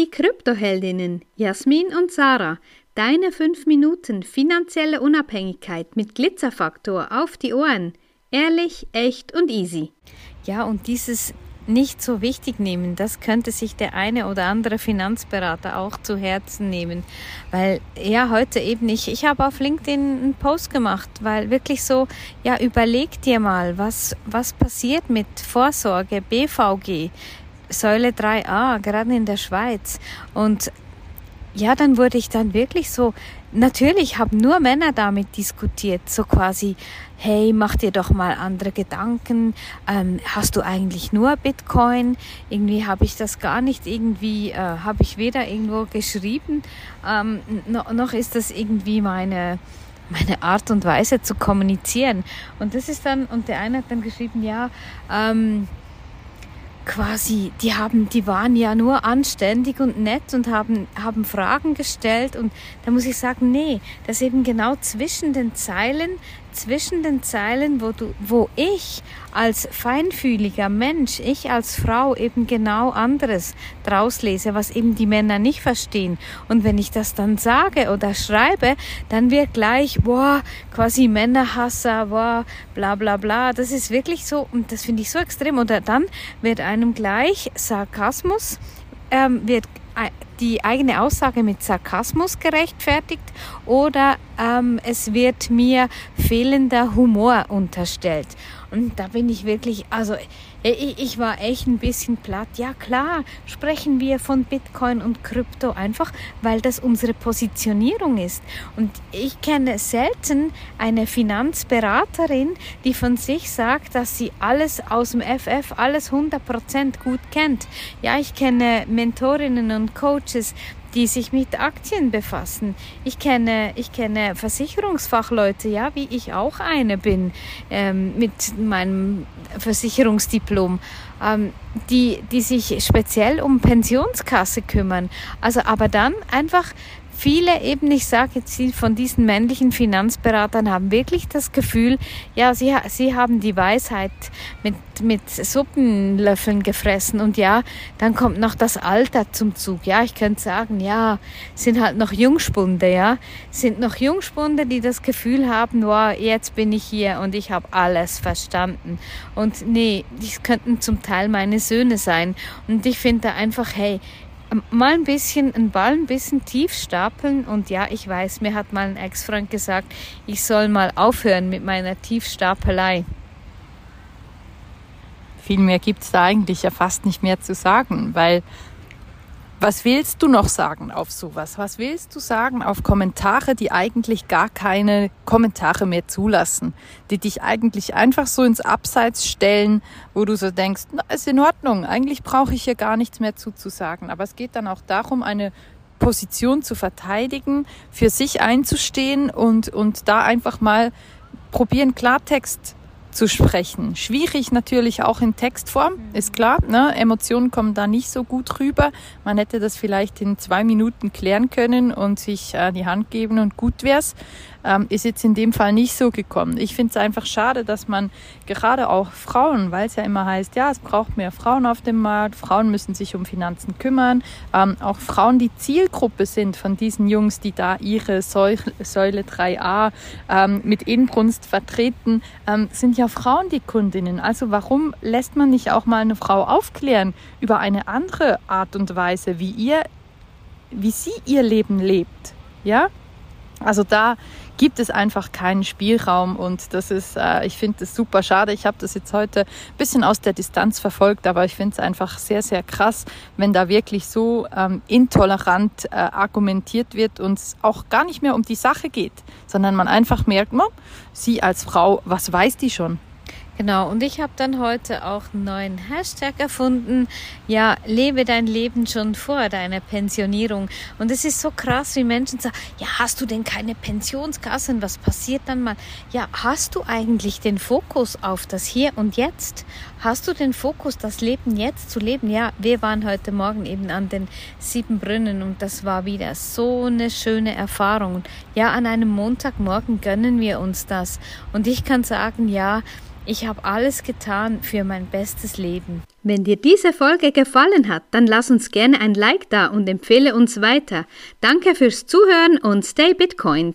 Die Kryptoheldinnen Jasmin und Sarah, deine 5 Minuten finanzielle Unabhängigkeit mit Glitzerfaktor auf die Ohren. Ehrlich, echt und easy. Ja, und dieses nicht so wichtig nehmen. Das könnte sich der eine oder andere Finanzberater auch zu Herzen nehmen. Weil ja, heute eben nicht. Ich habe auf LinkedIn einen Post gemacht, weil wirklich so, ja, überleg dir mal, was, was passiert mit Vorsorge, BVG, Säule 3a, gerade in der Schweiz. Und ja, dann wurde ich dann wirklich so, natürlich haben nur Männer damit diskutiert, so quasi, hey, mach dir doch mal andere Gedanken, ähm, hast du eigentlich nur Bitcoin? Irgendwie habe ich das gar nicht irgendwie, äh, habe ich weder irgendwo geschrieben, ähm, noch, noch ist das irgendwie meine, meine Art und Weise zu kommunizieren. Und das ist dann, und der eine hat dann geschrieben, ja, ähm, quasi, die haben, die waren ja nur anständig und nett und haben, haben Fragen gestellt und da muss ich sagen, nee, das eben genau zwischen den Zeilen zwischen den Zeilen, wo du, wo ich als feinfühliger Mensch, ich als Frau eben genau anderes draus lese, was eben die Männer nicht verstehen. Und wenn ich das dann sage oder schreibe, dann wird gleich, boah, quasi Männerhasser, boah, bla bla bla. Das ist wirklich so, und das finde ich so extrem. Oder dann wird einem gleich Sarkasmus, ähm, wird die eigene Aussage mit Sarkasmus gerechtfertigt oder ähm, es wird mir fehlender Humor unterstellt. Und da bin ich wirklich, also ich, ich war echt ein bisschen platt. Ja klar, sprechen wir von Bitcoin und Krypto einfach, weil das unsere Positionierung ist. Und ich kenne selten eine Finanzberaterin, die von sich sagt, dass sie alles aus dem FF, alles 100% gut kennt. Ja, ich kenne Mentorinnen und Coaches, die sich mit Aktien befassen. Ich kenne, ich kenne Versicherungsfachleute, ja, wie ich auch eine bin, ähm, mit meinem Versicherungsdiplom, ähm, die, die sich speziell um Pensionskasse kümmern. Also, aber dann einfach viele eben, ich sage jetzt von diesen männlichen Finanzberatern, haben wirklich das Gefühl, ja, sie, sie haben die Weisheit mit, mit Suppenlöffeln gefressen und ja, dann kommt noch das Alter zum Zug. Ja, ich könnte sagen, ja, sind halt noch Jungspunde, ja, sind noch Jungspunde, die das Gefühl haben, wow, jetzt bin ich hier und ich habe alles verstanden. Und nee, das könnten zum Teil meine Söhne sein. Und ich finde einfach, hey, mal ein bisschen, einen Ball ein bisschen tief stapeln und ja, ich weiß, mir hat mal ein Ex-Freund gesagt, ich soll mal aufhören mit meiner Tiefstapelei. Viel mehr gibt es da eigentlich ja fast nicht mehr zu sagen, weil was willst du noch sagen auf sowas? Was willst du sagen auf Kommentare, die eigentlich gar keine Kommentare mehr zulassen, die dich eigentlich einfach so ins Abseits stellen, wo du so denkst, na, ist in Ordnung, eigentlich brauche ich hier gar nichts mehr zuzusagen. Aber es geht dann auch darum, eine Position zu verteidigen, für sich einzustehen und, und da einfach mal probieren, Klartext zu sprechen. Schwierig natürlich auch in Textform, ist klar. Ne? Emotionen kommen da nicht so gut rüber. Man hätte das vielleicht in zwei Minuten klären können und sich äh, die Hand geben und gut wär's ähm, ist jetzt in dem Fall nicht so gekommen. Ich finde es einfach schade, dass man gerade auch Frauen, weil es ja immer heißt, ja, es braucht mehr Frauen auf dem Markt, Frauen müssen sich um Finanzen kümmern, ähm, auch Frauen die Zielgruppe sind von diesen Jungs, die da ihre Säule, Säule 3a ähm, mit Inbrunst vertreten, ähm, sind ja Frauen die Kundinnen. Also warum lässt man nicht auch mal eine Frau aufklären über eine andere Art und Weise, wie ihr, wie sie ihr Leben lebt? Ja, also da gibt es einfach keinen Spielraum und das ist, äh, ich finde das super schade. Ich habe das jetzt heute ein bisschen aus der Distanz verfolgt, aber ich finde es einfach sehr, sehr krass, wenn da wirklich so ähm, intolerant äh, argumentiert wird und es auch gar nicht mehr um die Sache geht, sondern man einfach merkt, oh, sie als Frau, was weiß die schon? Genau, und ich habe dann heute auch einen neuen Hashtag erfunden. Ja, lebe dein Leben schon vor deiner Pensionierung. Und es ist so krass, wie Menschen sagen, ja, hast du denn keine Pensionskassen? Was passiert dann mal? Ja, hast du eigentlich den Fokus auf das Hier und Jetzt? Hast du den Fokus, das Leben jetzt zu leben? Ja, wir waren heute Morgen eben an den sieben Brunnen und das war wieder so eine schöne Erfahrung. Ja, an einem Montagmorgen gönnen wir uns das. Und ich kann sagen, ja, Ich habe alles getan für mein bestes Leben. Wenn dir diese Folge gefallen hat, dann lass uns gerne ein Like da und empfehle uns weiter. Danke fürs Zuhören und stay Bitcoin.